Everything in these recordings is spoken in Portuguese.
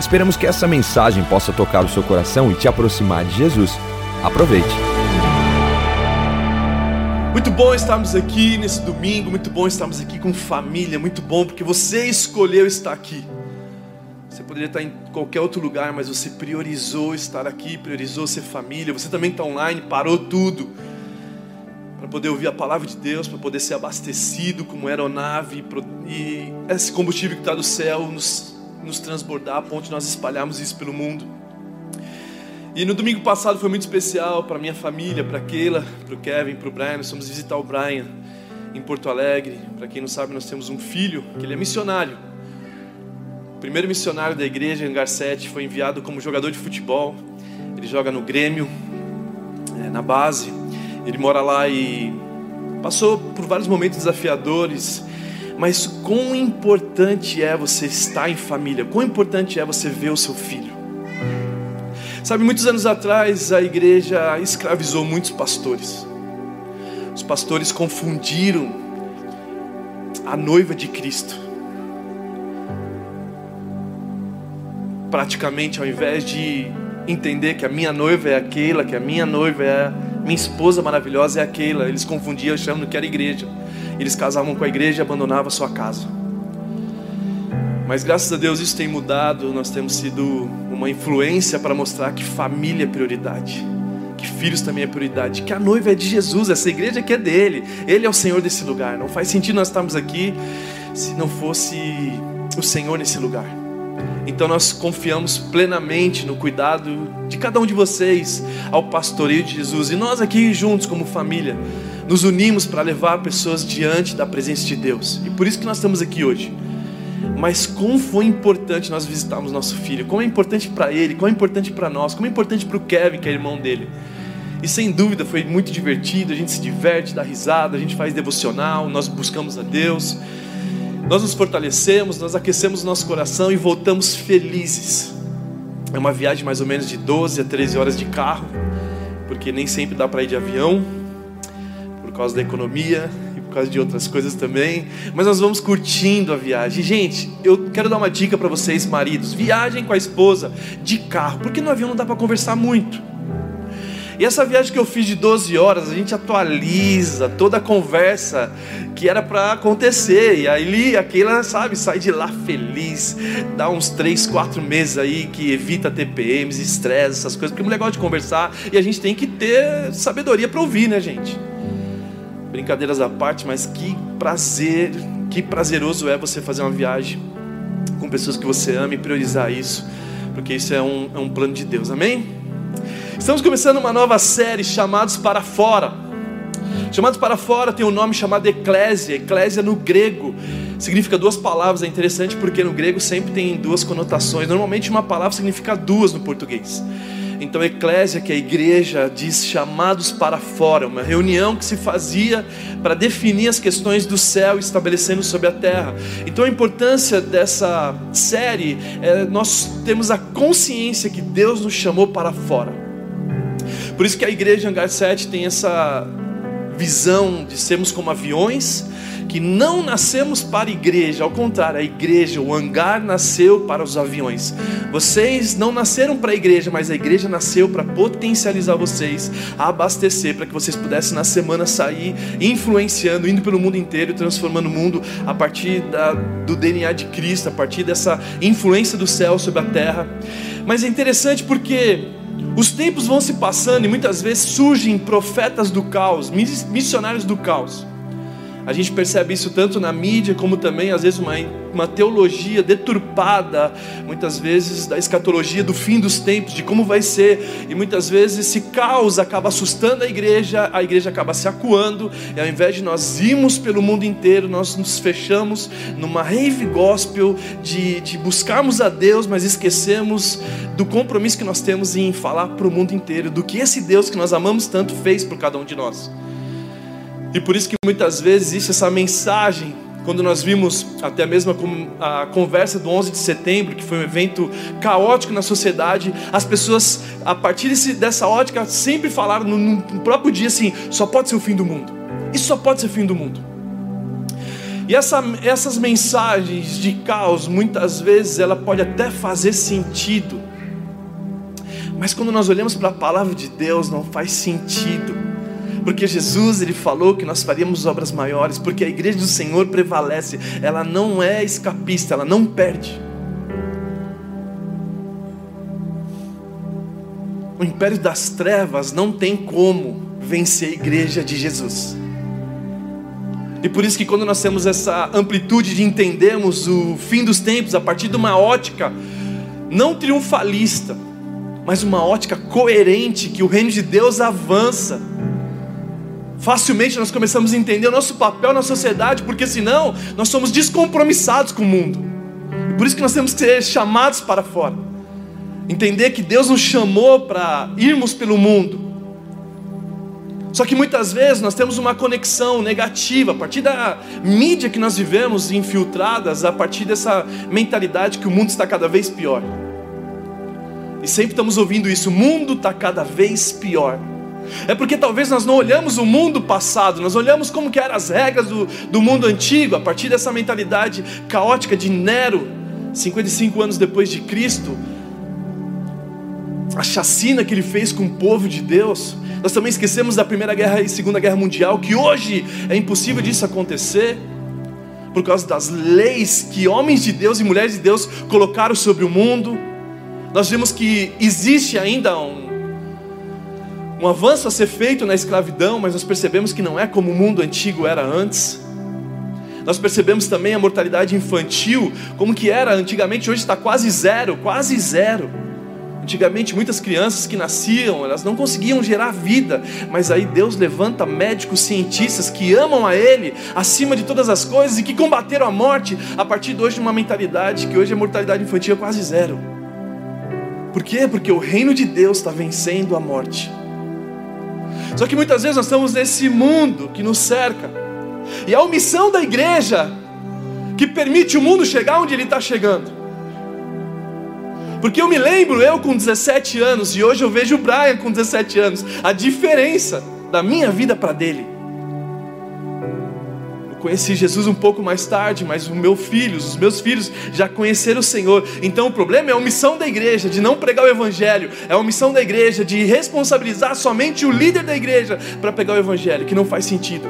Esperamos que essa mensagem possa tocar o seu coração e te aproximar de Jesus. Aproveite. Muito bom estarmos aqui nesse domingo, muito bom estarmos aqui com família, muito bom porque você escolheu estar aqui. Você poderia estar em qualquer outro lugar, mas você priorizou estar aqui, priorizou ser família. Você também está online, parou tudo para poder ouvir a palavra de Deus, para poder ser abastecido como aeronave e esse combustível que está do céu nos nos transbordar a ponto de nós espalharmos isso pelo mundo. E no domingo passado foi muito especial para minha família, para Keila, para o Kevin, para o Brian. Nós fomos visitar o Brian em Porto Alegre. Para quem não sabe, nós temos um filho que ele é missionário. O primeiro missionário da igreja em 7 foi enviado como jogador de futebol. Ele joga no Grêmio, é, na base. Ele mora lá e passou por vários momentos desafiadores mas quão importante é você estar em família, quão importante é você ver o seu filho. Sabe, muitos anos atrás a igreja escravizou muitos pastores. Os pastores confundiram a noiva de Cristo. Praticamente, ao invés de entender que a minha noiva é aquela, que a minha noiva é minha esposa maravilhosa é aquela, eles confundiam achando que era igreja. Eles casavam com a igreja e abandonavam a sua casa. Mas graças a Deus isso tem mudado, nós temos sido uma influência para mostrar que família é prioridade, que filhos também é prioridade, que a noiva é de Jesus, essa igreja que é dele, ele é o Senhor desse lugar. Não faz sentido nós estarmos aqui se não fosse o Senhor nesse lugar. Então nós confiamos plenamente no cuidado de cada um de vocês, ao pastoreio de Jesus. E nós aqui juntos, como família, nos unimos para levar pessoas diante da presença de Deus. E por isso que nós estamos aqui hoje. Mas como foi importante nós visitarmos nosso filho, como é importante para ele, como é importante para nós, como é importante para o Kevin, que é irmão dele. E sem dúvida foi muito divertido, a gente se diverte, dá risada, a gente faz devocional, nós buscamos a Deus, nós nos fortalecemos, nós aquecemos o nosso coração e voltamos felizes. É uma viagem mais ou menos de 12 a 13 horas de carro, porque nem sempre dá para ir de avião causa da economia e por causa de outras coisas também. Mas nós vamos curtindo a viagem. Gente, eu quero dar uma dica para vocês, maridos: viagem com a esposa de carro, porque no avião não dá para conversar muito. E essa viagem que eu fiz de 12 horas, a gente atualiza toda a conversa que era para acontecer. E aí aquela, sabe, sai de lá feliz. Dá uns 3, 4 meses aí que evita TPMs, estresse, essas coisas, porque mulher gosta de conversar e a gente tem que ter sabedoria para ouvir, né, gente? Brincadeiras à parte, mas que prazer, que prazeroso é você fazer uma viagem com pessoas que você ama e priorizar isso, porque isso é um, é um plano de Deus, amém? Estamos começando uma nova série, Chamados para Fora. Chamados para Fora tem um nome chamado Eclésia, Eclésia no grego significa duas palavras, é interessante porque no grego sempre tem duas conotações, normalmente uma palavra significa duas no português. Então, eclésia, que é a igreja, diz chamados para fora, uma reunião que se fazia para definir as questões do céu estabelecendo sobre a terra. Então, a importância dessa série é nós temos a consciência que Deus nos chamou para fora. Por isso que a igreja Hangar 7 tem essa visão de sermos como aviões que não nascemos para a igreja, ao contrário, a igreja, o hangar nasceu para os aviões. Vocês não nasceram para a igreja, mas a igreja nasceu para potencializar vocês, abastecer, para que vocês pudessem na semana sair influenciando, indo pelo mundo inteiro, transformando o mundo a partir da, do DNA de Cristo, a partir dessa influência do céu sobre a terra. Mas é interessante porque os tempos vão se passando e muitas vezes surgem profetas do caos, missionários do caos A gente percebe isso tanto na mídia, como também, às vezes, uma, uma teologia deturpada, muitas vezes, da escatologia do fim dos tempos, de como vai ser, e muitas vezes esse caos acaba assustando a igreja, a igreja acaba se acuando, e ao invés de nós irmos pelo mundo inteiro, nós nos fechamos numa rave gospel de, de buscarmos a Deus, mas esquecemos do compromisso que nós temos em falar para o mundo inteiro, do que esse Deus que nós amamos tanto fez por cada um de nós. E por isso que muitas vezes existe essa mensagem, quando nós vimos até mesmo a conversa do 11 de setembro, que foi um evento caótico na sociedade, as pessoas, a partir desse, dessa ótica, sempre falaram no, no próprio dia assim: só pode ser o fim do mundo. Isso só pode ser o fim do mundo. E essa, essas mensagens de caos, muitas vezes, ela pode até fazer sentido, mas quando nós olhamos para a palavra de Deus, não faz sentido porque Jesus ele falou que nós faríamos obras maiores, porque a igreja do Senhor prevalece, ela não é escapista, ela não perde. O império das trevas não tem como vencer a igreja de Jesus. E por isso que quando nós temos essa amplitude de entendermos o fim dos tempos a partir de uma ótica não triunfalista, mas uma ótica coerente que o reino de Deus avança facilmente nós começamos a entender o nosso papel na sociedade, porque senão nós somos descompromissados com o mundo. E por isso que nós temos que ser chamados para fora. Entender que Deus nos chamou para irmos pelo mundo. Só que muitas vezes nós temos uma conexão negativa a partir da mídia que nós vivemos infiltradas, a partir dessa mentalidade que o mundo está cada vez pior. E sempre estamos ouvindo isso: o mundo está cada vez pior. É porque talvez nós não olhamos o mundo passado, nós olhamos como que eram as regras do, do mundo antigo, a partir dessa mentalidade caótica de Nero, 55 anos depois de Cristo, a chacina que ele fez com o povo de Deus. Nós também esquecemos da Primeira Guerra e Segunda Guerra Mundial, que hoje é impossível disso acontecer, por causa das leis que homens de Deus e mulheres de Deus colocaram sobre o mundo. Nós vemos que existe ainda um um avanço a ser feito na escravidão, mas nós percebemos que não é como o mundo antigo era antes. Nós percebemos também a mortalidade infantil, como que era antigamente, hoje está quase zero, quase zero. Antigamente, muitas crianças que nasciam, elas não conseguiam gerar vida, mas aí Deus levanta médicos, cientistas que amam a Ele acima de todas as coisas e que combateram a morte a partir de hoje de uma mentalidade que hoje a mortalidade infantil é quase zero. Por quê? Porque o reino de Deus está vencendo a morte. Só que muitas vezes nós estamos nesse mundo que nos cerca, e a omissão da igreja que permite o mundo chegar onde ele está chegando. Porque eu me lembro, eu com 17 anos, e hoje eu vejo o Brian com 17 anos, a diferença da minha vida para dele conheci Jesus um pouco mais tarde, mas os meus filhos, os meus filhos já conheceram o Senhor. Então o problema é a omissão da igreja de não pregar o evangelho, é a omissão da igreja de responsabilizar somente o líder da igreja para pregar o evangelho, que não faz sentido.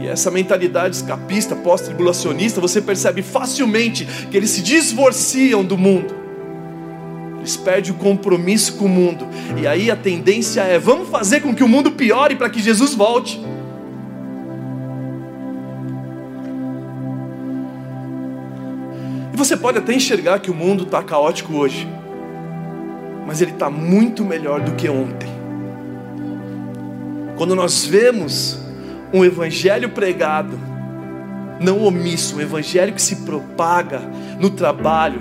E essa mentalidade escapista, pós-tribulacionista, você percebe facilmente que eles se divorciam do mundo. Eles perdem o compromisso com o mundo. E aí a tendência é: vamos fazer com que o mundo piore para que Jesus volte. Você pode até enxergar que o mundo está caótico hoje, mas ele está muito melhor do que ontem. Quando nós vemos um evangelho pregado, não omisso, um evangelho que se propaga no trabalho,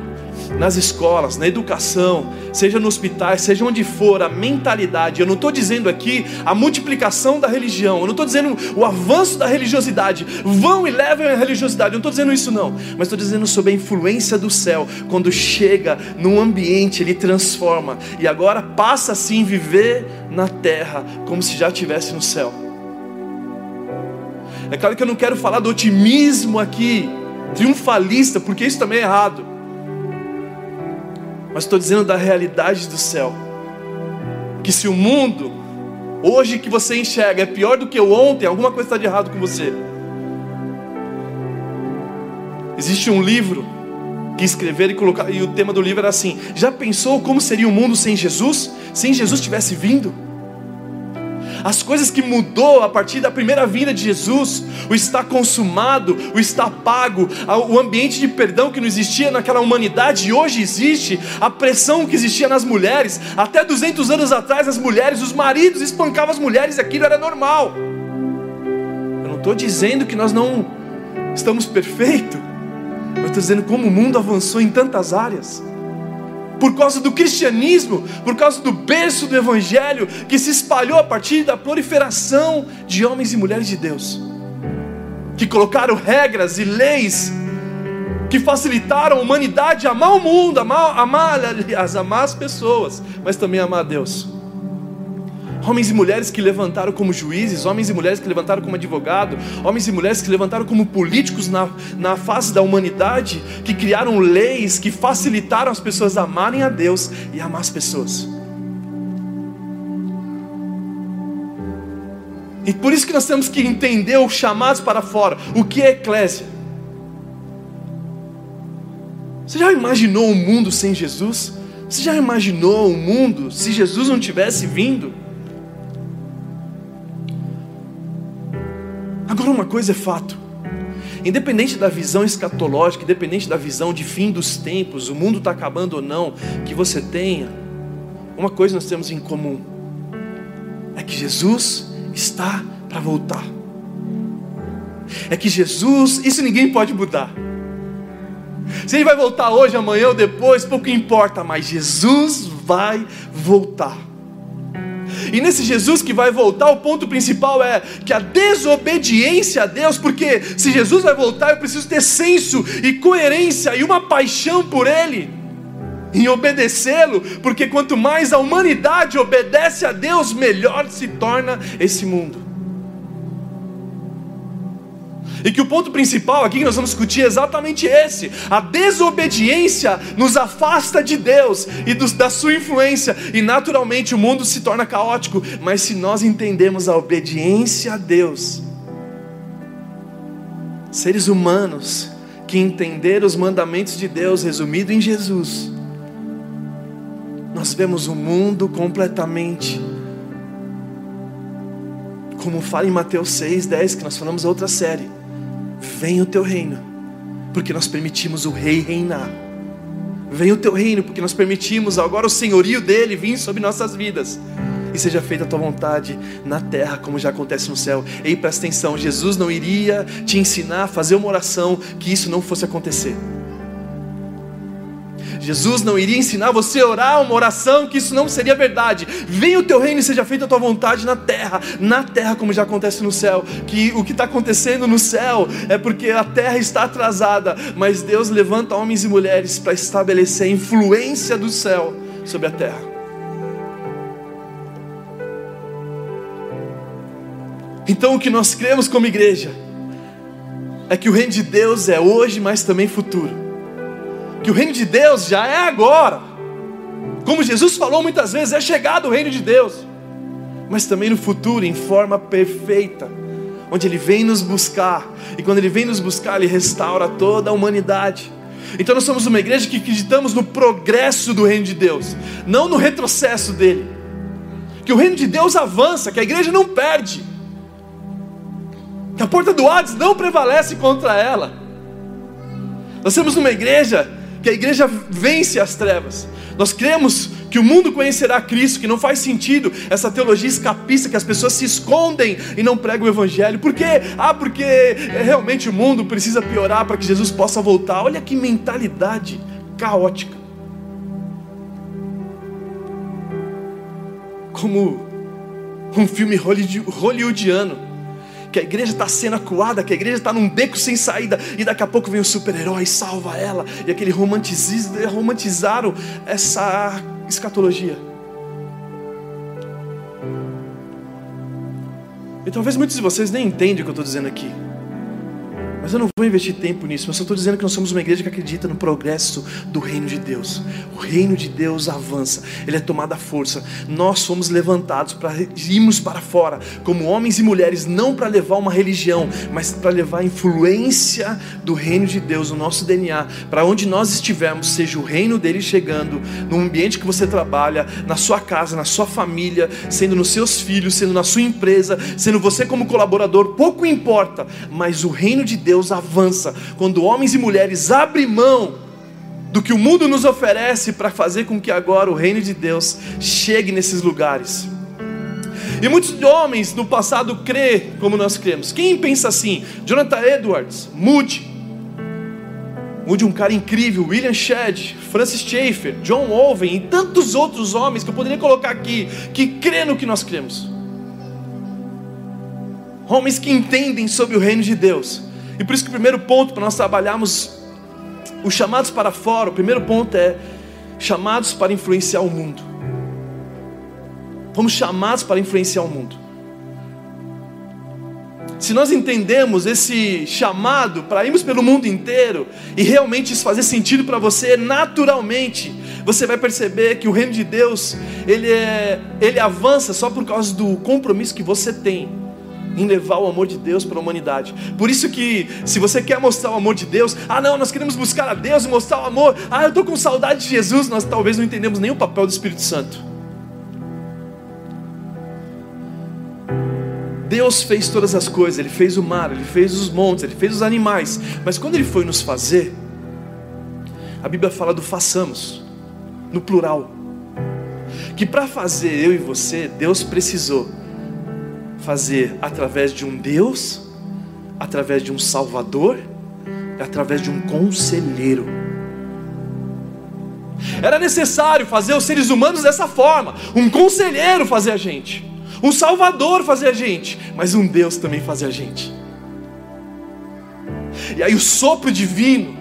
nas escolas, na educação, seja no hospital, seja onde for, a mentalidade. Eu não estou dizendo aqui a multiplicação da religião, eu não estou dizendo o avanço da religiosidade. Vão e levem a religiosidade, eu não estou dizendo isso não, mas estou dizendo sobre a influência do céu. Quando chega num ambiente, ele transforma e agora passa assim viver na terra como se já estivesse no céu. É claro que eu não quero falar do otimismo aqui, triunfalista, porque isso também é errado mas estou dizendo da realidade do céu. Que se o mundo, hoje que você enxerga, é pior do que ontem, alguma coisa está de errado com você. Existe um livro que escreveram e colocaram, e o tema do livro era assim: Já pensou como seria o mundo sem Jesus? Sem Jesus tivesse vindo? As coisas que mudou a partir da primeira vinda de Jesus, o está consumado, o está pago, o ambiente de perdão que não existia naquela humanidade e hoje existe, a pressão que existia nas mulheres, até 200 anos atrás as mulheres, os maridos espancavam as mulheres aquilo era normal. Eu não estou dizendo que nós não estamos perfeitos, eu estou dizendo como o mundo avançou em tantas áreas por causa do cristianismo, por causa do berço do evangelho que se espalhou a partir da proliferação de homens e mulheres de Deus, que colocaram regras e leis que facilitaram a humanidade a amar o mundo, amar, amar, aliás, amar as pessoas, mas também amar a Deus. Homens e mulheres que levantaram como juízes, homens e mulheres que levantaram como advogado, homens e mulheres que levantaram como políticos na, na face da humanidade, que criaram leis que facilitaram as pessoas a amarem a Deus e amar as pessoas. E por isso que nós temos que entender os chamados para fora. O que é eclésia? Você já imaginou um mundo sem Jesus? Você já imaginou um mundo se Jesus não tivesse vindo? Agora, uma coisa é fato: independente da visão escatológica, independente da visão de fim dos tempos, o mundo está acabando ou não, que você tenha, uma coisa nós temos em comum: é que Jesus está para voltar. É que Jesus, isso ninguém pode mudar. Se ele vai voltar hoje, amanhã ou depois, pouco importa, mas Jesus vai voltar. E nesse Jesus que vai voltar, o ponto principal é que a desobediência a Deus, porque se Jesus vai voltar, eu preciso ter senso e coerência e uma paixão por Ele, em obedecê-lo, porque quanto mais a humanidade obedece a Deus, melhor se torna esse mundo. E que o ponto principal aqui que nós vamos discutir é exatamente esse: a desobediência nos afasta de Deus e do, da sua influência, e naturalmente o mundo se torna caótico. Mas se nós entendemos a obediência a Deus, seres humanos que entenderam os mandamentos de Deus resumido em Jesus, nós vemos o mundo completamente como fala em Mateus 6, 10, que nós falamos outra série Venha o teu reino, porque nós permitimos o rei reinar. Venha o teu reino, porque nós permitimos agora o senhorio dele vir sobre nossas vidas. E seja feita a tua vontade na terra, como já acontece no céu. Ei, presta atenção: Jesus não iria te ensinar a fazer uma oração que isso não fosse acontecer. Jesus não iria ensinar você a orar uma oração que isso não seria verdade. Venha o teu reino e seja feita a tua vontade na terra, na terra como já acontece no céu. Que o que está acontecendo no céu é porque a terra está atrasada, mas Deus levanta homens e mulheres para estabelecer a influência do céu sobre a terra. Então o que nós cremos como igreja é que o reino de Deus é hoje, mas também futuro que o reino de Deus já é agora. Como Jesus falou muitas vezes, é chegado o reino de Deus, mas também no futuro, em forma perfeita, onde Ele vem nos buscar, e quando Ele vem nos buscar, Ele restaura toda a humanidade. Então nós somos uma igreja que acreditamos no progresso do reino de Deus, não no retrocesso dele. Que o reino de Deus avança, que a igreja não perde, que a porta do Hades não prevalece contra ela. Nós somos uma igreja que a igreja vence as trevas. Nós cremos que o mundo conhecerá Cristo, que não faz sentido essa teologia escapista que as pessoas se escondem e não pregam o evangelho. Por quê? Ah, porque realmente o mundo precisa piorar para que Jesus possa voltar. Olha que mentalidade caótica. Como um filme hollywoodiano que a igreja está sendo acuada, que a igreja está num beco sem saída, e daqui a pouco vem o super-herói e salva ela, e aquele romantizaram essa escatologia. E talvez muitos de vocês nem entendem o que eu estou dizendo aqui, Mas eu não vou investir tempo nisso, mas eu estou dizendo que nós somos uma igreja que acredita no progresso do reino de Deus. O reino de Deus avança, ele é tomado à força. Nós somos levantados para irmos para fora, como homens e mulheres, não para levar uma religião, mas para levar a influência do reino de Deus no nosso DNA, para onde nós estivermos, seja o reino dele chegando, no ambiente que você trabalha, na sua casa, na sua família, sendo nos seus filhos, sendo na sua empresa, sendo você como colaborador, pouco importa, mas o reino de Deus Deus avança quando homens e mulheres abrem mão do que o mundo nos oferece para fazer com que agora o reino de Deus chegue nesses lugares. E muitos homens no passado crê como nós cremos. Quem pensa assim? Jonathan Edwards, Moody, Moody um cara incrível, William Shedd, Francis Schaeffer, John Owen e tantos outros homens que eu poderia colocar aqui que crê no que nós cremos. Homens que entendem sobre o reino de Deus e por isso que o primeiro ponto para nós trabalharmos os chamados para fora, o primeiro ponto é chamados para influenciar o mundo. Fomos chamados para influenciar o mundo. Se nós entendemos esse chamado para irmos pelo mundo inteiro e realmente isso fazer sentido para você, naturalmente você vai perceber que o reino de Deus ele, é, ele avança só por causa do compromisso que você tem em levar o amor de Deus para a humanidade. Por isso que se você quer mostrar o amor de Deus, ah não, nós queremos buscar a Deus e mostrar o amor. Ah, eu estou com saudade de Jesus. Nós talvez não entendemos nem o papel do Espírito Santo. Deus fez todas as coisas, Ele fez o mar, Ele fez os montes, Ele fez os animais. Mas quando Ele foi nos fazer, a Bíblia fala do façamos, no plural. Que para fazer eu e você, Deus precisou fazer através de um Deus, através de um Salvador, através de um conselheiro. Era necessário fazer os seres humanos dessa forma: um conselheiro fazer a gente, um Salvador fazer a gente, mas um Deus também fazer a gente. E aí o sopro divino,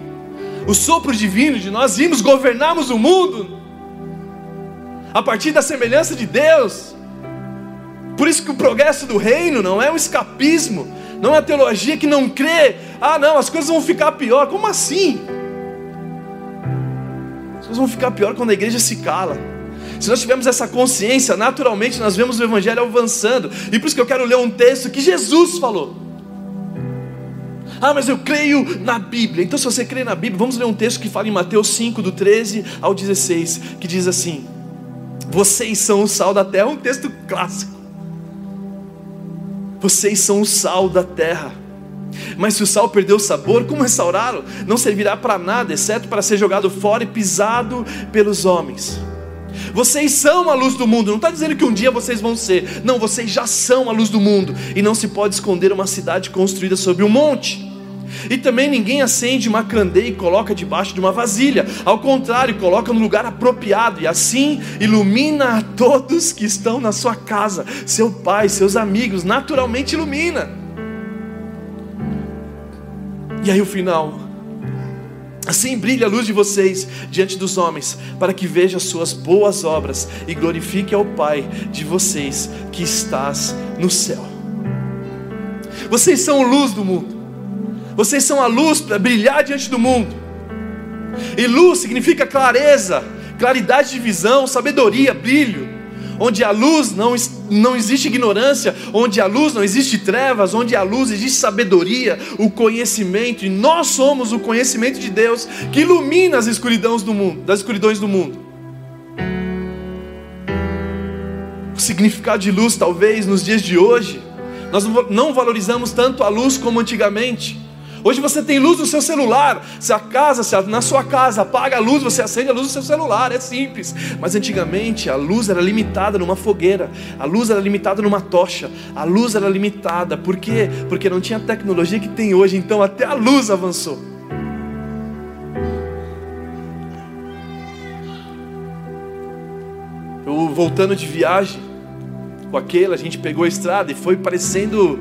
o sopro divino de nós irmos governarmos o mundo, a partir da semelhança de Deus, por isso que o progresso do reino não é um escapismo, não é uma teologia que não crê, ah não, as coisas vão ficar pior. Como assim? As coisas vão ficar pior quando a igreja se cala. Se nós tivermos essa consciência, naturalmente nós vemos o Evangelho avançando. E por isso que eu quero ler um texto que Jesus falou. Ah, mas eu creio na Bíblia. Então, se você crê na Bíblia, vamos ler um texto que fala em Mateus 5, do 13 ao 16, que diz assim: Vocês são o sal da terra. É um texto clássico. Vocês são o sal da terra. Mas se o sal perdeu o sabor, como restaurá-lo? Não servirá para nada, exceto para ser jogado fora e pisado pelos homens. Vocês são a luz do mundo. Não está dizendo que um dia vocês vão ser. Não, vocês já são a luz do mundo. E não se pode esconder uma cidade construída sobre um monte. E também ninguém acende uma candeia e coloca debaixo de uma vasilha. Ao contrário, coloca no lugar apropriado e assim ilumina a todos que estão na sua casa. Seu pai, seus amigos, naturalmente ilumina. E aí o final. Assim brilha a luz de vocês diante dos homens, para que vejam as suas boas obras e glorifique ao Pai de vocês que estás no céu. Vocês são luz do mundo. Vocês são a luz para brilhar diante do mundo. E luz significa clareza, claridade de visão, sabedoria, brilho. Onde a luz não, não existe ignorância, onde a luz não existe trevas, onde a luz existe sabedoria, o conhecimento, e nós somos o conhecimento de Deus que ilumina as escuridões do mundo, das escuridões do mundo. O significado de luz, talvez, nos dias de hoje, nós não valorizamos tanto a luz como antigamente. Hoje você tem luz no seu celular. Se a casa, se a, na sua casa apaga a luz, você acende a luz do seu celular. É simples. Mas antigamente a luz era limitada numa fogueira, a luz era limitada numa tocha, a luz era limitada. Por quê? Porque não tinha a tecnologia que tem hoje. Então até a luz avançou. Eu voltando de viagem com aquele, a gente pegou a estrada e foi parecendo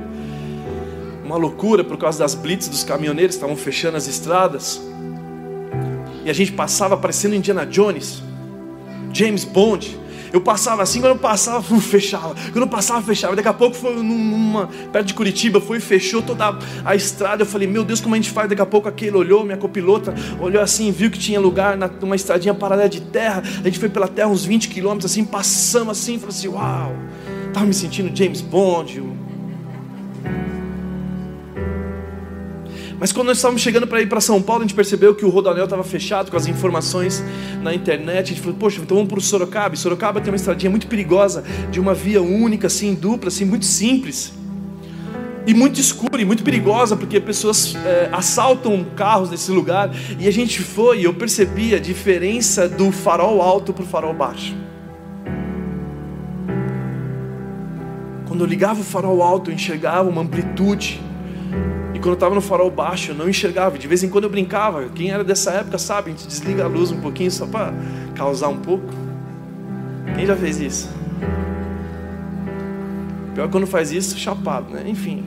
uma loucura por causa das blitz dos caminhoneiros estavam fechando as estradas. E a gente passava parecendo Indiana Jones, James Bond. Eu passava assim, quando eu passava, fechava. Quando eu passava, fechava. Daqui a pouco foi numa, perto de Curitiba, foi e fechou toda a, estrada. Eu falei, meu Deus, como a gente faz? Daqui a pouco aquele olhou, minha copilota olhou assim, viu que tinha lugar numa estradinha paralela de terra. A gente foi pela terra uns 20 quilômetros, assim, passamos assim, falou assim, uau. Tava me sentindo James Bond, Mas quando nós estávamos chegando para ir para São Paulo, a gente percebeu que o Rodanel estava fechado com as informações na internet. A gente falou, poxa, então vamos para o Sorocaba. E Sorocaba tem uma estradinha muito perigosa, de uma via única, assim, dupla, assim, muito simples. E muito escura e muito perigosa, porque pessoas é, assaltam carros nesse lugar. E a gente foi e eu percebi a diferença do farol alto para o farol baixo. Quando eu ligava o farol alto, eu enxergava uma amplitude quando eu estava no farol baixo, eu não enxergava. De vez em quando eu brincava. Quem era dessa época sabe, a gente desliga a luz um pouquinho só para causar um pouco. Quem já fez isso? Pior quando faz isso, chapado, né? Enfim.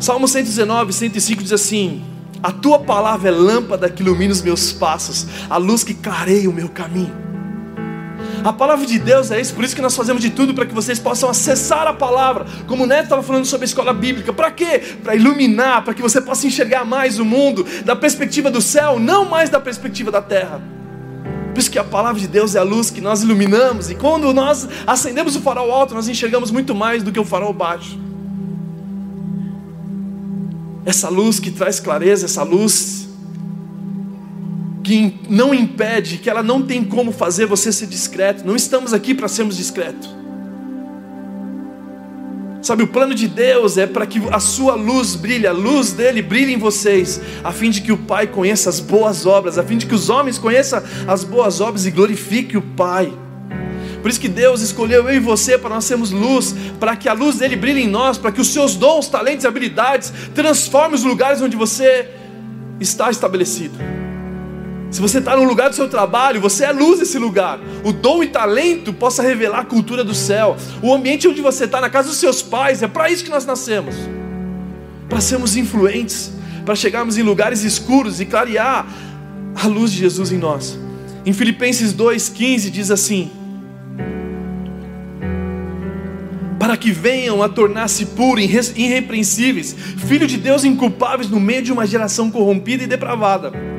Salmo 119, 105 diz assim: A tua palavra é lâmpada que ilumina os meus passos, a luz que clareia o meu caminho. A palavra de Deus é isso, por isso que nós fazemos de tudo para que vocês possam acessar a palavra. Como o Neto estava falando sobre a escola bíblica, para quê? Para iluminar, para que você possa enxergar mais o mundo da perspectiva do céu, não mais da perspectiva da terra. Por isso que a palavra de Deus é a luz que nós iluminamos, e quando nós acendemos o farol alto, nós enxergamos muito mais do que o farol baixo. Essa luz que traz clareza, essa luz que não impede, que ela não tem como fazer você ser discreto. Não estamos aqui para sermos discretos. Sabe, o plano de Deus é para que a sua luz brilhe, a luz dele brilhe em vocês, a fim de que o Pai conheça as boas obras, a fim de que os homens conheçam as boas obras e glorifique o Pai. Por isso que Deus escolheu eu e você para nós sermos luz, para que a luz dele brilhe em nós, para que os seus dons, talentos e habilidades transformem os lugares onde você está estabelecido. Se você está no lugar do seu trabalho, você é luz desse lugar. O dom e talento possa revelar a cultura do céu. O ambiente onde você está, na casa dos seus pais, é para isso que nós nascemos. Para sermos influentes, para chegarmos em lugares escuros e clarear a luz de Jesus em nós. Em Filipenses 2,15 diz assim: Para que venham a tornar-se puros, irrepreensíveis, filhos de Deus inculpáveis no meio de uma geração corrompida e depravada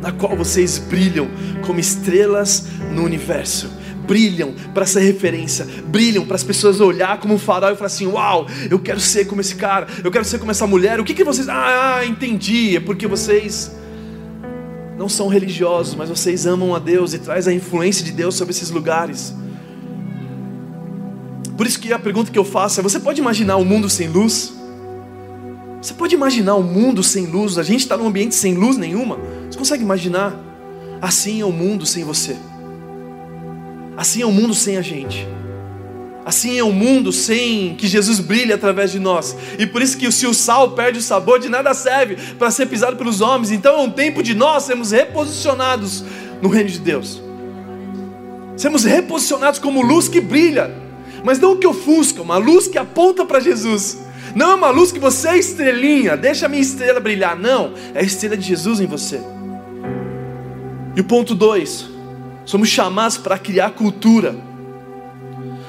na qual vocês brilham como estrelas no universo. Brilham para essa referência, brilham para as pessoas olhar como um farol e falar assim: Uau, eu quero ser como esse cara, eu quero ser como essa mulher. O que, que vocês. Ah, entendi, é porque vocês não são religiosos, mas vocês amam a Deus e traz a influência de Deus sobre esses lugares. Por isso que a pergunta que eu faço é: você pode imaginar um mundo sem luz? Você pode imaginar um mundo sem luz? A gente está num ambiente sem luz nenhuma. Você consegue imaginar? Assim é o mundo sem você. Assim é o mundo sem a gente. Assim é o mundo sem que Jesus brilhe através de nós. E por isso que se o sal perde o sabor, de nada serve para ser pisado pelos homens. Então é um tempo de nós sermos reposicionados no reino de Deus. Sermos reposicionados como luz que brilha, mas não que ofusca, uma luz que aponta para Jesus não é uma luz que você é estrelinha, deixa a minha estrela brilhar. Não, é a estrela de Jesus em você. E o ponto 2: somos chamados para criar cultura.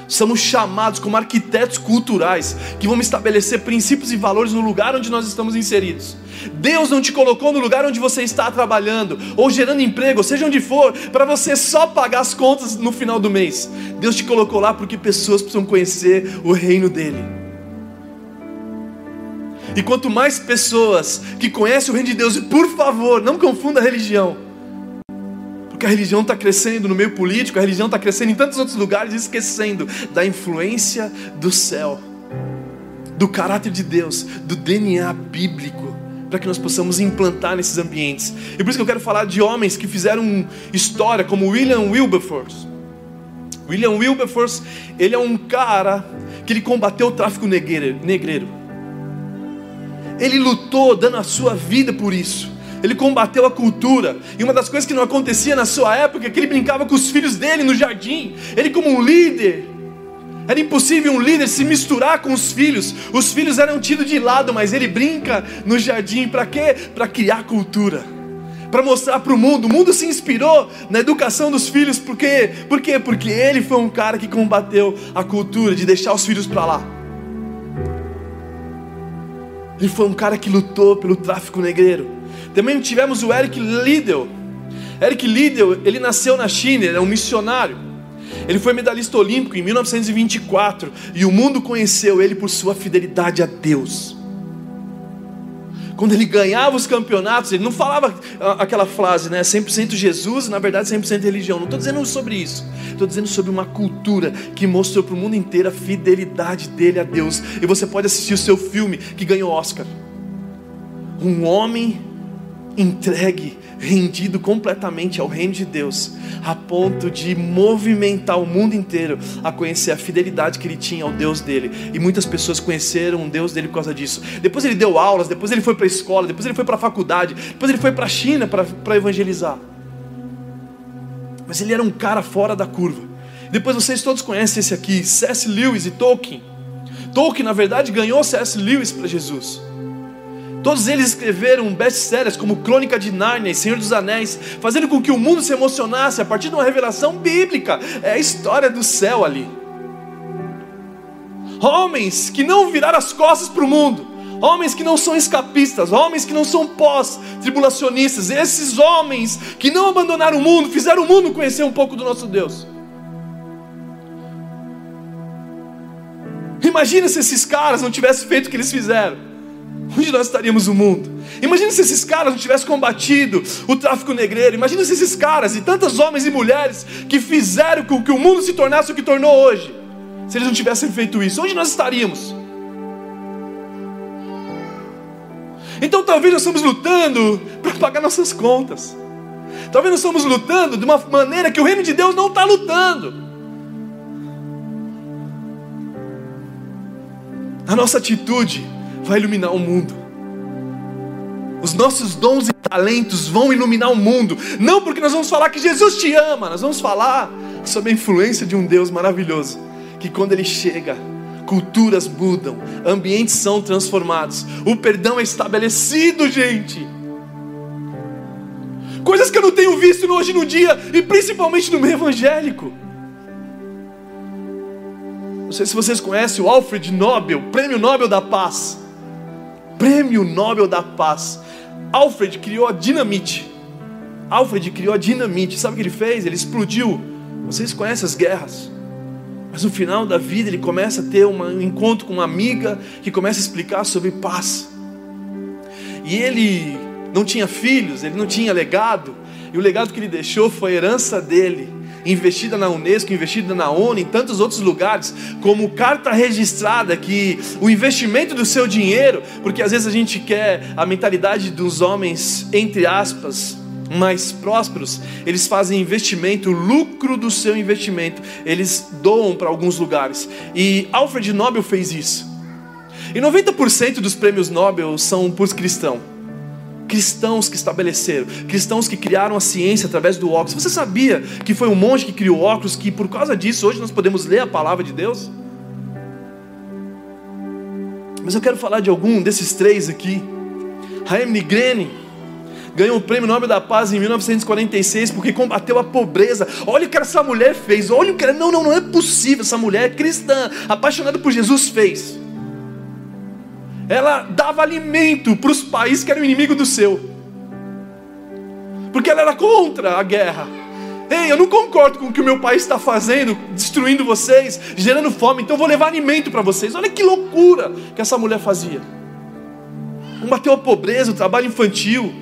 Somos chamados como arquitetos culturais que vão estabelecer princípios e valores no lugar onde nós estamos inseridos. Deus não te colocou no lugar onde você está trabalhando, ou gerando emprego, ou seja onde for, para você só pagar as contas no final do mês. Deus te colocou lá porque pessoas precisam conhecer o reino dEle. E quanto mais pessoas que conhecem o reino de Deus, e por favor, não confunda a religião. Porque a religião está crescendo no meio político, a religião está crescendo em tantos outros lugares, esquecendo da influência do céu, do caráter de Deus, do DNA bíblico, para que nós possamos implantar nesses ambientes. E por isso que eu quero falar de homens que fizeram história, como William Wilberforce. William Wilberforce, ele é um cara que ele combateu o tráfico negreiro. Ele lutou dando a sua vida por isso. Ele combateu a cultura. E uma das coisas que não acontecia na sua época é que ele brincava com os filhos dele no jardim. Ele, como um líder, era impossível um líder se misturar com os filhos. Os filhos eram tidos de lado, mas ele brinca no jardim. Para quê? Para criar cultura para mostrar para o mundo. O mundo se inspirou na educação dos filhos, por quê? Por quê? Porque ele foi um cara que combateu a cultura de deixar os filhos para lá. Ele foi um cara que lutou pelo tráfico negreiro. Também tivemos o Eric Liddell. Eric Liddell, ele nasceu na China, ele é um missionário. Ele foi medalhista olímpico em 1924 e o mundo conheceu ele por sua fidelidade a Deus. Quando ele ganhava os campeonatos, ele não falava aquela frase, né? 100% Jesus, na verdade 100% religião. Não estou dizendo sobre isso. Estou dizendo sobre uma cultura que mostrou para o mundo inteiro a fidelidade dele a Deus. E você pode assistir o seu filme que ganhou Oscar. Um homem entregue rendido completamente ao reino de Deus, a ponto de movimentar o mundo inteiro a conhecer a fidelidade que ele tinha ao Deus dele. E muitas pessoas conheceram o Deus dele por causa disso. Depois ele deu aulas, depois ele foi para a escola, depois ele foi para a faculdade, depois ele foi para a China para evangelizar. Mas ele era um cara fora da curva. Depois vocês todos conhecem esse aqui, C.S. Lewis e Tolkien. Tolkien, na verdade, ganhou C.S. Lewis para Jesus. Todos eles escreveram best-sellers como Crônica de Nárnia e Senhor dos Anéis, fazendo com que o mundo se emocionasse a partir de uma revelação bíblica. É a história do céu ali. Homens que não viraram as costas para o mundo, homens que não são escapistas, homens que não são pós-tribulacionistas, esses homens que não abandonaram o mundo, fizeram o mundo conhecer um pouco do nosso Deus. Imagina se esses caras não tivessem feito o que eles fizeram onde nós estaríamos no mundo? Imagina se esses caras não tivessem combatido o tráfico negreiro. Imagina se esses caras e tantos homens e mulheres que fizeram com que o mundo se tornasse o que tornou hoje. Se eles não tivessem feito isso, onde nós estaríamos? Então talvez nós estamos lutando para pagar nossas contas. Talvez nós estamos lutando de uma maneira que o reino de Deus não está lutando. A nossa atitude vai iluminar o mundo. Os nossos dons e talentos vão iluminar o mundo. Não porque nós vamos falar que Jesus te ama, nós vamos falar sobre a influência de um Deus maravilhoso. Que quando Ele chega, culturas mudam, ambientes são transformados, o perdão é estabelecido, gente. Coisas que eu não tenho visto hoje no dia, e principalmente no meio evangélico. Não sei se vocês conhecem o Alfred Nobel, Prêmio Nobel da Paz prêmio Nobel da Paz. Alfred criou a dinamite. Alfred criou a dinamite. Sabe o que ele fez? Ele explodiu. Vocês conhecem as guerras. Mas no final da vida ele começa a ter um encontro com uma amiga que começa a explicar sobre paz. E ele não tinha filhos, ele não tinha legado. E o legado que ele deixou foi a herança dele investida na Unesco, investida na ONU, em tantos outros lugares, como carta registrada que o investimento do seu dinheiro, porque às vezes a gente quer a mentalidade dos homens, entre aspas, mais prósperos, eles fazem investimento, o lucro do seu investimento, eles doam para alguns lugares. E Alfred Nobel fez isso. E 90% dos prêmios Nobel são por cristão cristãos que estabeleceram, cristãos que criaram a ciência através do óculos. Você sabia que foi um monge que criou óculos que por causa disso hoje nós podemos ler a palavra de Deus? Mas eu quero falar de algum desses três aqui. Raem Grene ganhou o Prêmio Nobel da Paz em 1946 porque combateu a pobreza. Olha o que essa mulher fez. Olha o que ela... não, não, não é possível. Essa mulher cristã, apaixonada por Jesus, fez ela dava alimento para os países que eram inimigo do seu, porque ela era contra a guerra. Ei, eu não concordo com o que o meu país está fazendo, destruindo vocês, gerando fome, então eu vou levar alimento para vocês. Olha que loucura que essa mulher fazia. Combateu a pobreza, o trabalho infantil.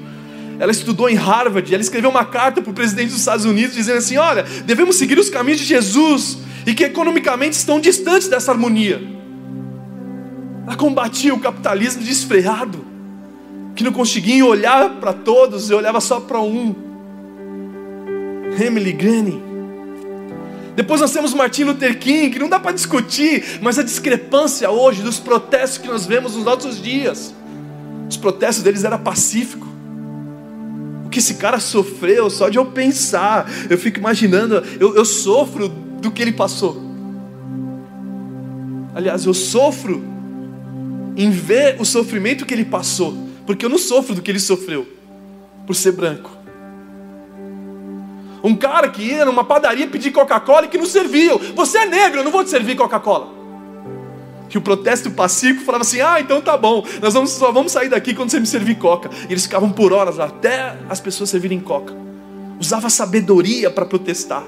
Ela estudou em Harvard, ela escreveu uma carta para o presidente dos Estados Unidos dizendo assim: olha, devemos seguir os caminhos de Jesus e que economicamente estão distantes dessa harmonia. Ela combatia o capitalismo desfreado, que não conseguia olhar para todos e olhava só para um. Emily Granny. Depois nós temos Martin Luther King, que não dá para discutir, mas a discrepância hoje dos protestos que nós vemos nos nossos dias. Os protestos deles eram pacíficos. O que esse cara sofreu, só de eu pensar, eu fico imaginando, eu, eu sofro do que ele passou. Aliás, eu sofro em ver o sofrimento que ele passou, porque eu não sofro do que ele sofreu, por ser branco. Um cara que ia numa padaria pedir Coca-Cola e que não serviam. Você é negro, eu não vou te servir Coca-Cola. Que o protesto pacífico falava assim: ah, então tá bom, nós vamos, só vamos sair daqui quando você me servir Coca. E eles ficavam por horas lá, até as pessoas servirem Coca. Usava sabedoria para protestar.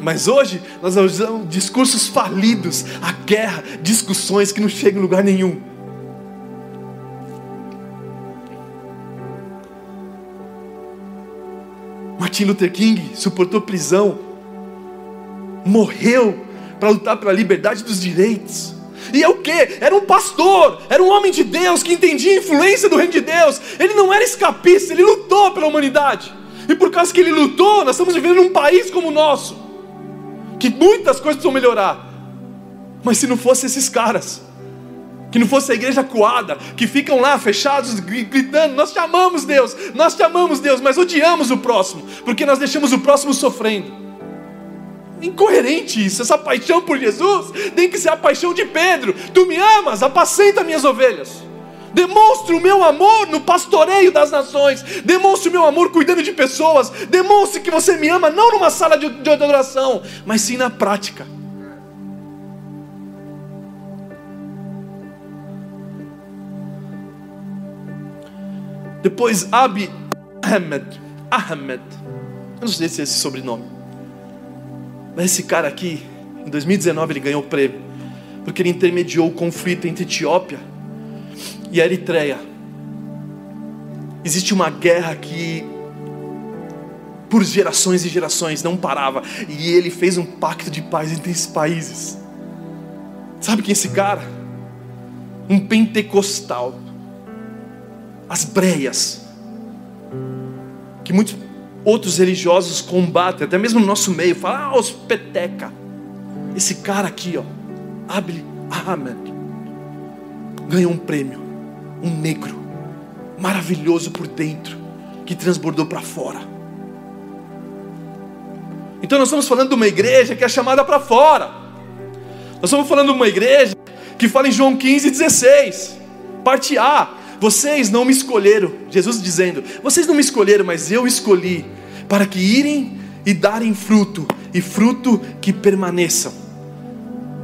Mas hoje nós usamos discursos falidos, a guerra, discussões que não chegam em lugar nenhum. Martin Luther King suportou prisão, morreu para lutar pela liberdade dos direitos. E é o que? Era um pastor, era um homem de Deus que entendia a influência do reino de Deus. Ele não era escapista, ele lutou pela humanidade. E por causa que ele lutou, nós estamos vivendo num país como o nosso, que muitas coisas precisam melhorar. Mas se não fosse esses caras, que não fosse a igreja coada, que ficam lá fechados, gritando: Nós te amamos, Deus, nós te amamos, Deus, mas odiamos o próximo, porque nós deixamos o próximo sofrendo. Incoerente isso, essa paixão por Jesus tem que ser a paixão de Pedro. Tu me amas, apacenta minhas ovelhas. Demonstre o meu amor no pastoreio das nações. Demonstre o meu amor cuidando de pessoas. Demonstre que você me ama não numa sala de, de adoração, mas sim na prática. Depois Abi Ahmed, Ahmed, eu não sei se é esse sobrenome, mas esse cara aqui, em 2019 ele ganhou o prêmio, porque ele intermediou o conflito entre Etiópia e Eritreia. Existe uma guerra que por gerações e gerações não parava, e ele fez um pacto de paz entre esses países. Sabe quem é esse cara? Um pentecostal as breias, que muitos outros religiosos combatem, até mesmo no nosso meio, falam, ah, os peteca. Esse cara aqui, ó, Abel Ahmed, ganhou um prêmio, um negro, maravilhoso por dentro, que transbordou para fora. Então nós estamos falando de uma igreja que é chamada para fora. Nós estamos falando de uma igreja que fala em João 15, 16, parte A, vocês não me escolheram, Jesus dizendo: Vocês não me escolheram, mas eu escolhi para que irem e darem fruto, e fruto que permaneçam.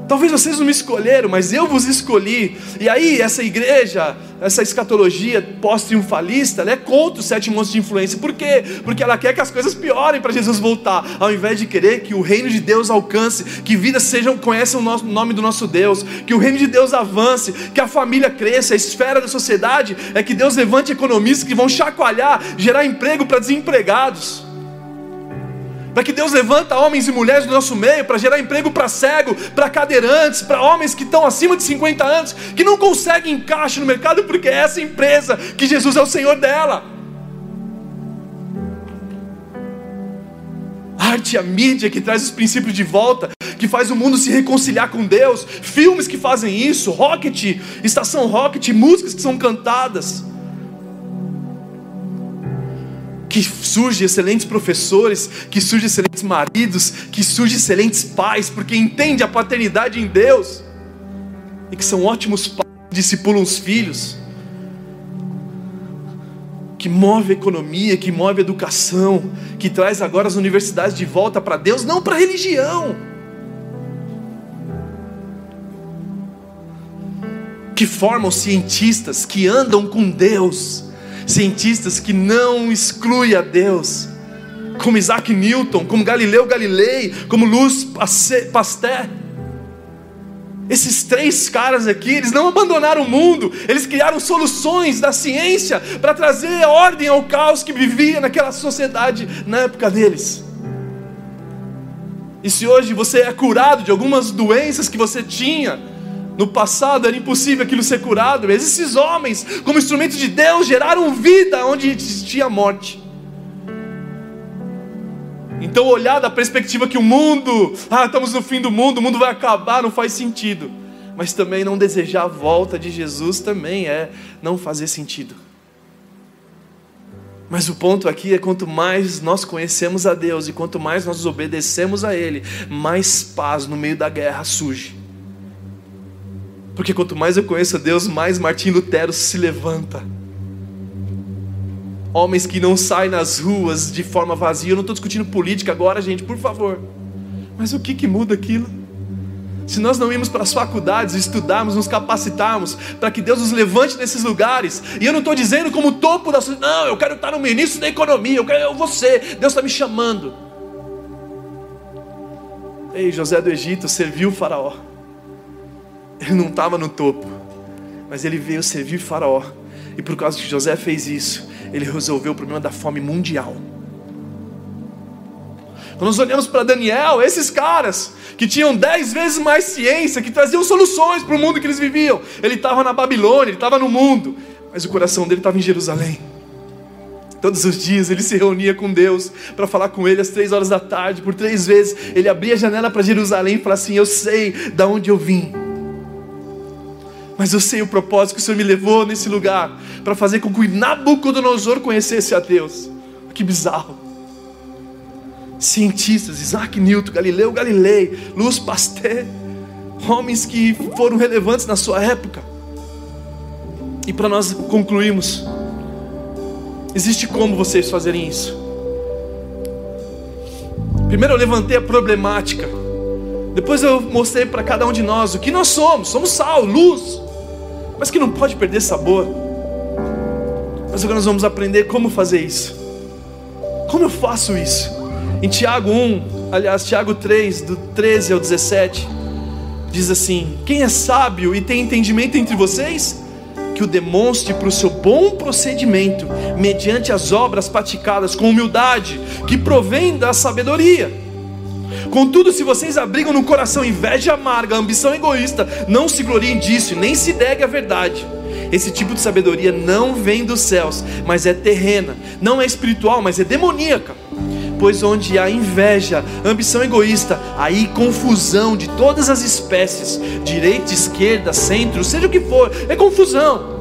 Talvez vocês não me escolheram, mas eu vos escolhi. E aí, essa igreja, essa escatologia pós-triunfalista, ela é contra os sete monstros de influência. Por quê? Porque ela quer que as coisas piorem para Jesus voltar, ao invés de querer que o reino de Deus alcance, que vidas sejam, conheçam o nosso, nome do nosso Deus, que o reino de Deus avance, que a família cresça, a esfera da sociedade é que Deus levante economistas que vão chacoalhar, gerar emprego para desempregados para que Deus levanta homens e mulheres do nosso meio para gerar emprego para cego, para cadeirantes, para homens que estão acima de 50 anos, que não conseguem encaixe no mercado porque é essa empresa que Jesus é o Senhor dela. Arte e a mídia que traz os princípios de volta, que faz o mundo se reconciliar com Deus, filmes que fazem isso, Rocket, Estação Rocket, músicas que são cantadas que surgem excelentes professores, que surgem excelentes maridos, que surgem excelentes pais, porque entende a paternidade em Deus, e que são ótimos pais, discipulam os filhos, que move a economia, que move a educação, que traz agora as universidades de volta para Deus, não para a religião. Que formam cientistas que andam com Deus cientistas que não excluem a Deus, como Isaac Newton, como Galileu Galilei, como Luz Pasteur. Esses três caras aqui, eles não abandonaram o mundo, eles criaram soluções da ciência para trazer ordem ao caos que vivia naquela sociedade na época deles. E se hoje você é curado de algumas doenças que você tinha, no passado era impossível aquilo ser curado, mas esses homens, como instrumentos de Deus, geraram vida onde existia morte. Então, olhar da perspectiva que o mundo, ah, estamos no fim do mundo, o mundo vai acabar, não faz sentido. Mas também não desejar a volta de Jesus também é não fazer sentido. Mas o ponto aqui é quanto mais nós conhecemos a Deus e quanto mais nós obedecemos a Ele, mais paz no meio da guerra surge. Porque quanto mais eu conheço a Deus, mais Martim Lutero se levanta. Homens que não saem nas ruas de forma vazia. Eu não estou discutindo política agora, gente, por favor. Mas o que, que muda aquilo? Se nós não irmos para as faculdades, estudarmos, nos capacitarmos, para que Deus nos levante nesses lugares, e eu não estou dizendo como topo da não, eu quero estar no ministro da economia, eu quero eu você, Deus está me chamando. Ei, José do Egito serviu o Faraó, ele não estava no topo, mas ele veio servir Faraó, e por causa que José fez isso, ele resolveu o problema da fome mundial. Quando nós olhamos para Daniel, esses caras que tinham dez vezes mais ciência, que traziam soluções para o mundo que eles viviam, ele estava na Babilônia, ele estava no mundo, mas o coração dele estava em Jerusalém. Todos os dias ele se reunia com Deus para falar com ele às três horas da tarde, por três vezes ele abria a janela para Jerusalém e falava assim: Eu sei da onde eu vim, mas eu sei o propósito que o Senhor me levou nesse lugar para fazer com que Nabucodonosor conhecesse a Deus. Que bizarro cientistas, Isaac Newton, Galileu Galilei, Luz Pasteur, homens que foram relevantes na sua época. E para nós concluirmos, existe como vocês fazerem isso. Primeiro eu levantei a problemática, depois eu mostrei para cada um de nós o que nós somos, somos sal, luz, mas que não pode perder sabor. Mas agora nós vamos aprender como fazer isso. Como eu faço isso? Em Tiago 1, aliás, Tiago 3, do 13 ao 17, diz assim: Quem é sábio e tem entendimento entre vocês? Que o demonstre para o seu bom procedimento, mediante as obras praticadas com humildade, que provém da sabedoria. Contudo, se vocês abrigam no coração inveja amarga, ambição egoísta, não se gloriem disso, nem se negue à verdade. Esse tipo de sabedoria não vem dos céus, mas é terrena, não é espiritual, mas é demoníaca pois onde há inveja, ambição egoísta, aí confusão de todas as espécies, direita, esquerda, centro, seja o que for, é confusão.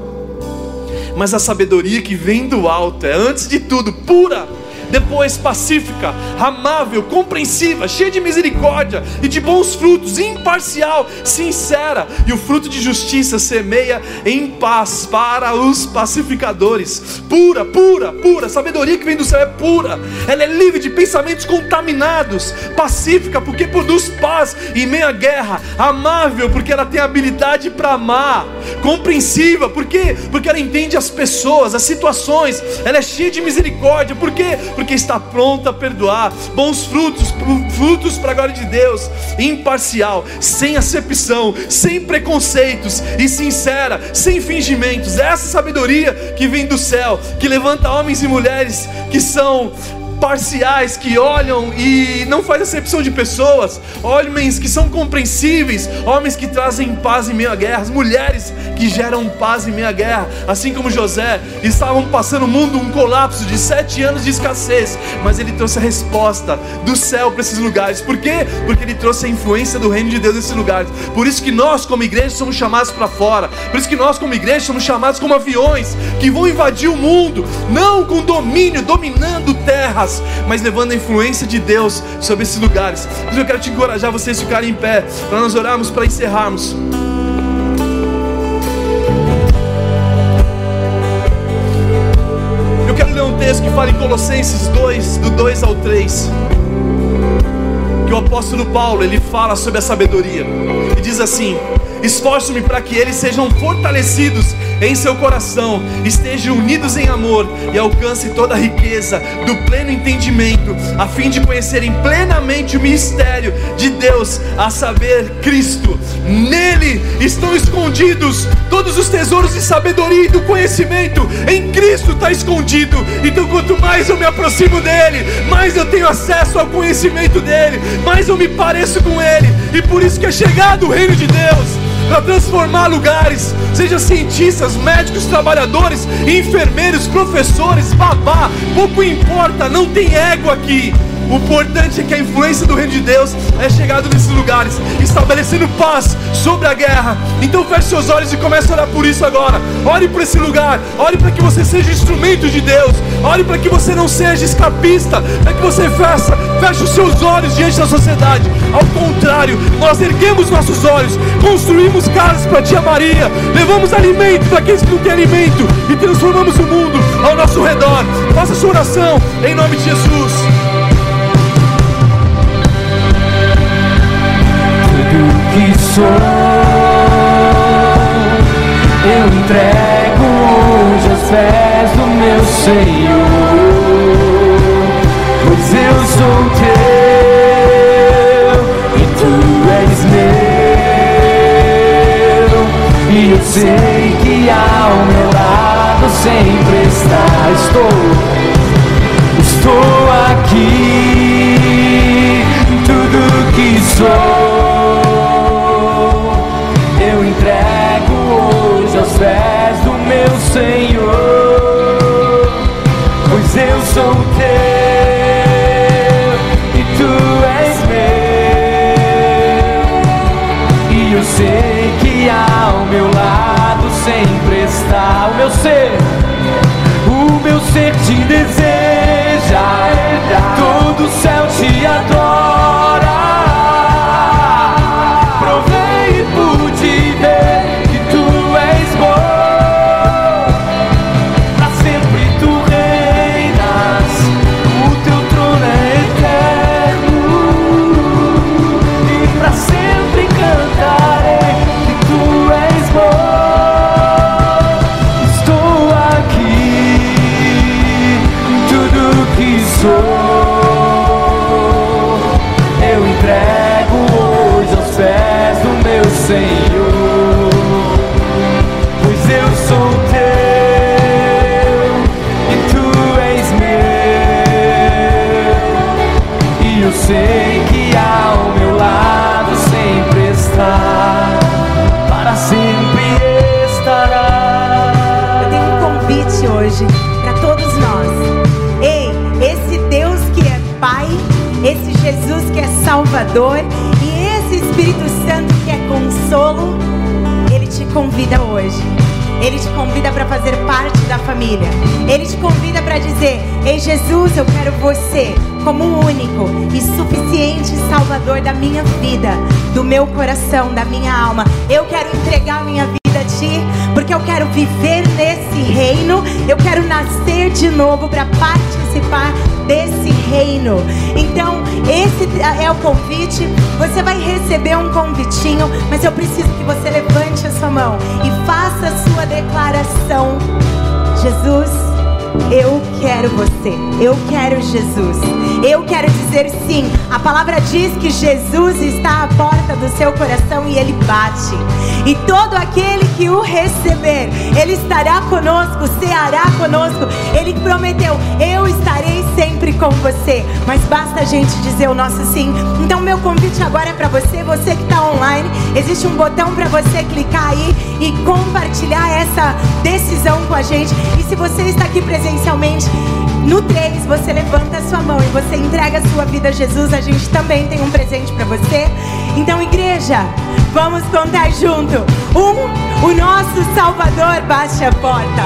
Mas a sabedoria que vem do alto é, antes de tudo, pura depois pacífica, amável, compreensiva, cheia de misericórdia e de bons frutos, imparcial, sincera, e o fruto de justiça semeia em paz para os pacificadores. Pura, pura, pura, sabedoria que vem do céu é pura, ela é livre de pensamentos contaminados, pacífica porque produz paz. Em meio à guerra, amável porque ela tem habilidade para amar, compreensiva porque porque ela entende as pessoas, as situações, ela é cheia de misericórdia, porque porque está pronta a perdoar, bons frutos, frutos para a glória de Deus, imparcial, sem acepção, sem preconceitos e sincera, sem fingimentos. Essa sabedoria que vem do céu, que levanta homens e mulheres que são parciais que olham e não faz acepção de pessoas, homens que são compreensíveis, homens que trazem paz em meio a guerras, mulheres que geram paz em meio a guerra, assim como José, estavam passando o mundo um colapso de sete anos de escassez, mas ele trouxe a resposta do céu para esses lugares. Por quê? Porque ele trouxe a influência do reino de Deus nesses lugares. Por isso que nós, como igreja, somos chamados para fora. Por isso que nós, como igreja, somos chamados como aviões que vão invadir o mundo, não com domínio, dominando terras mas levando a influência de Deus sobre esses lugares. Mas eu quero te encorajar vocês a ficarem em pé, para nós orarmos, para encerrarmos. Eu quero ler um texto que fala em Colossenses 2, do 2 ao 3 que o apóstolo Paulo ele fala sobre a sabedoria diz assim: Esforço-me para que eles sejam fortalecidos em seu coração, estejam unidos em amor e alcancem toda a riqueza do pleno entendimento, a fim de conhecerem plenamente o mistério de Deus, a saber, Cristo. Nele estão escondidos todos os tesouros de sabedoria e do conhecimento. Em Cristo está escondido. Então, quanto mais eu me aproximo dele, mais eu tenho acesso ao conhecimento dele, mais eu me pareço com ele. E por isso que é chegado o reino de Deus para transformar lugares, seja cientistas, médicos, trabalhadores, enfermeiros, professores, babá, pouco importa, não tem ego aqui. O importante é que a influência do reino de Deus é chegado nesses lugares, estabelecendo paz sobre a guerra. Então feche seus olhos e comece a orar por isso agora. Ore por esse lugar, ore para que você seja instrumento de Deus, ore para que você não seja escapista, para que você feche, os seus olhos diante da sociedade. Ao contrário, nós erguemos nossos olhos, construímos casas para Tia Maria, levamos alimento para aqueles que não têm alimento e transformamos o mundo ao nosso redor. Faça sua oração em nome de Jesus. Que sou, eu entrego aos pés do meu Senhor, pois eu sou teu e tu és meu, e eu sei que ao meu lado sempre está. Estou estou aqui, tudo que sou, Senhor, pois eu sou teu e tu és meu, e eu sei que ao meu lado sempre está o meu ser, sei que ao meu lado sempre está, para sempre estará. Eu tenho um convite hoje para todos nós. Ei, esse Deus que é Pai, esse Jesus que é Salvador e esse Espírito Santo que é consolo, ele te convida hoje. Ele te convida para fazer parte da família. Ele te convida para dizer: Ei Jesus, eu quero você como o único e suficiente Salvador da minha vida, do meu coração, da minha alma. Eu quero entregar minha vida a ti, porque eu quero viver nesse reino. Eu quero nascer de novo para participar desse reino. Então, esse é o convite. Você vai receber um convitinho, mas eu preciso que você levante a sua mão e faça a sua declaração. Jesus, eu quero você. Eu quero Jesus. Eu quero dizer sim. A palavra diz que Jesus está à porta do seu coração e ele bate. E todo aquele que o receber, ele estará conosco, ceará conosco. Ele prometeu: Eu estarei sempre com você. Mas basta a gente dizer o nosso sim. Então, meu convite agora é para você, você que está online. Existe um botão para você clicar aí e compartilhar essa decisão com a gente. E se você está aqui presencialmente, no 3 você levanta a sua mão e você entrega a sua vida a Jesus. A gente também tem um presente para você. Então, igreja, vamos contar junto. Um, o nosso Salvador bate a porta.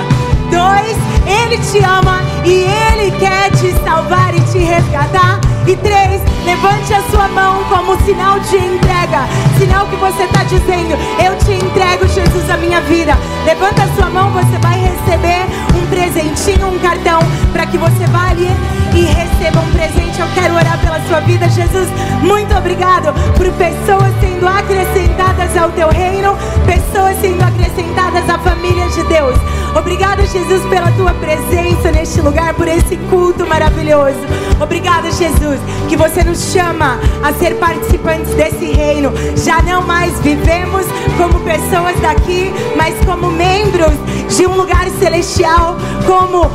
Dois, Ele te ama e Ele quer te salvar e te resgatar. E três, levante a sua mão como sinal de entrega. Sinal que você está dizendo: Eu te entrego, Jesus, a minha vida. Levanta a sua mão, você vai receber um presentinho, um cartão, para que você vá ali e receba um presente. Eu quero orar pela sua vida, Jesus. Muito obrigado por pessoas sendo acrescentadas ao teu reino, pessoas sendo acrescentadas à família de Deus. Obrigado, Jesus, pela tua presença neste lugar, por esse culto maravilhoso. Obrigado, Jesus, que você nos chama a ser participantes desse reino. Já não mais vivemos como pessoas daqui, mas como membros de um lugar celestial, como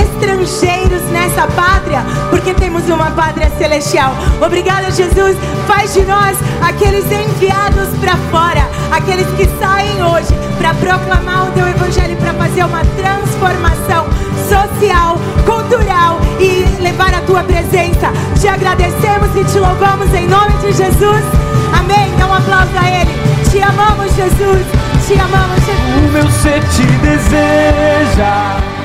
estrangeiros nessa pátria, porque temos uma pátria celestial. Obrigado, Jesus. Faz de nós aqueles enviados para fora, aqueles que saem hoje para proclamar o teu evangelho, para fazer uma transformação social, cultural e levar a tua presença. Te agradecemos e te louvamos em nome de Jesus. Amém. Dá um aplauso a Ele. Te amamos, Jesus. Te. O meu ser te deseja.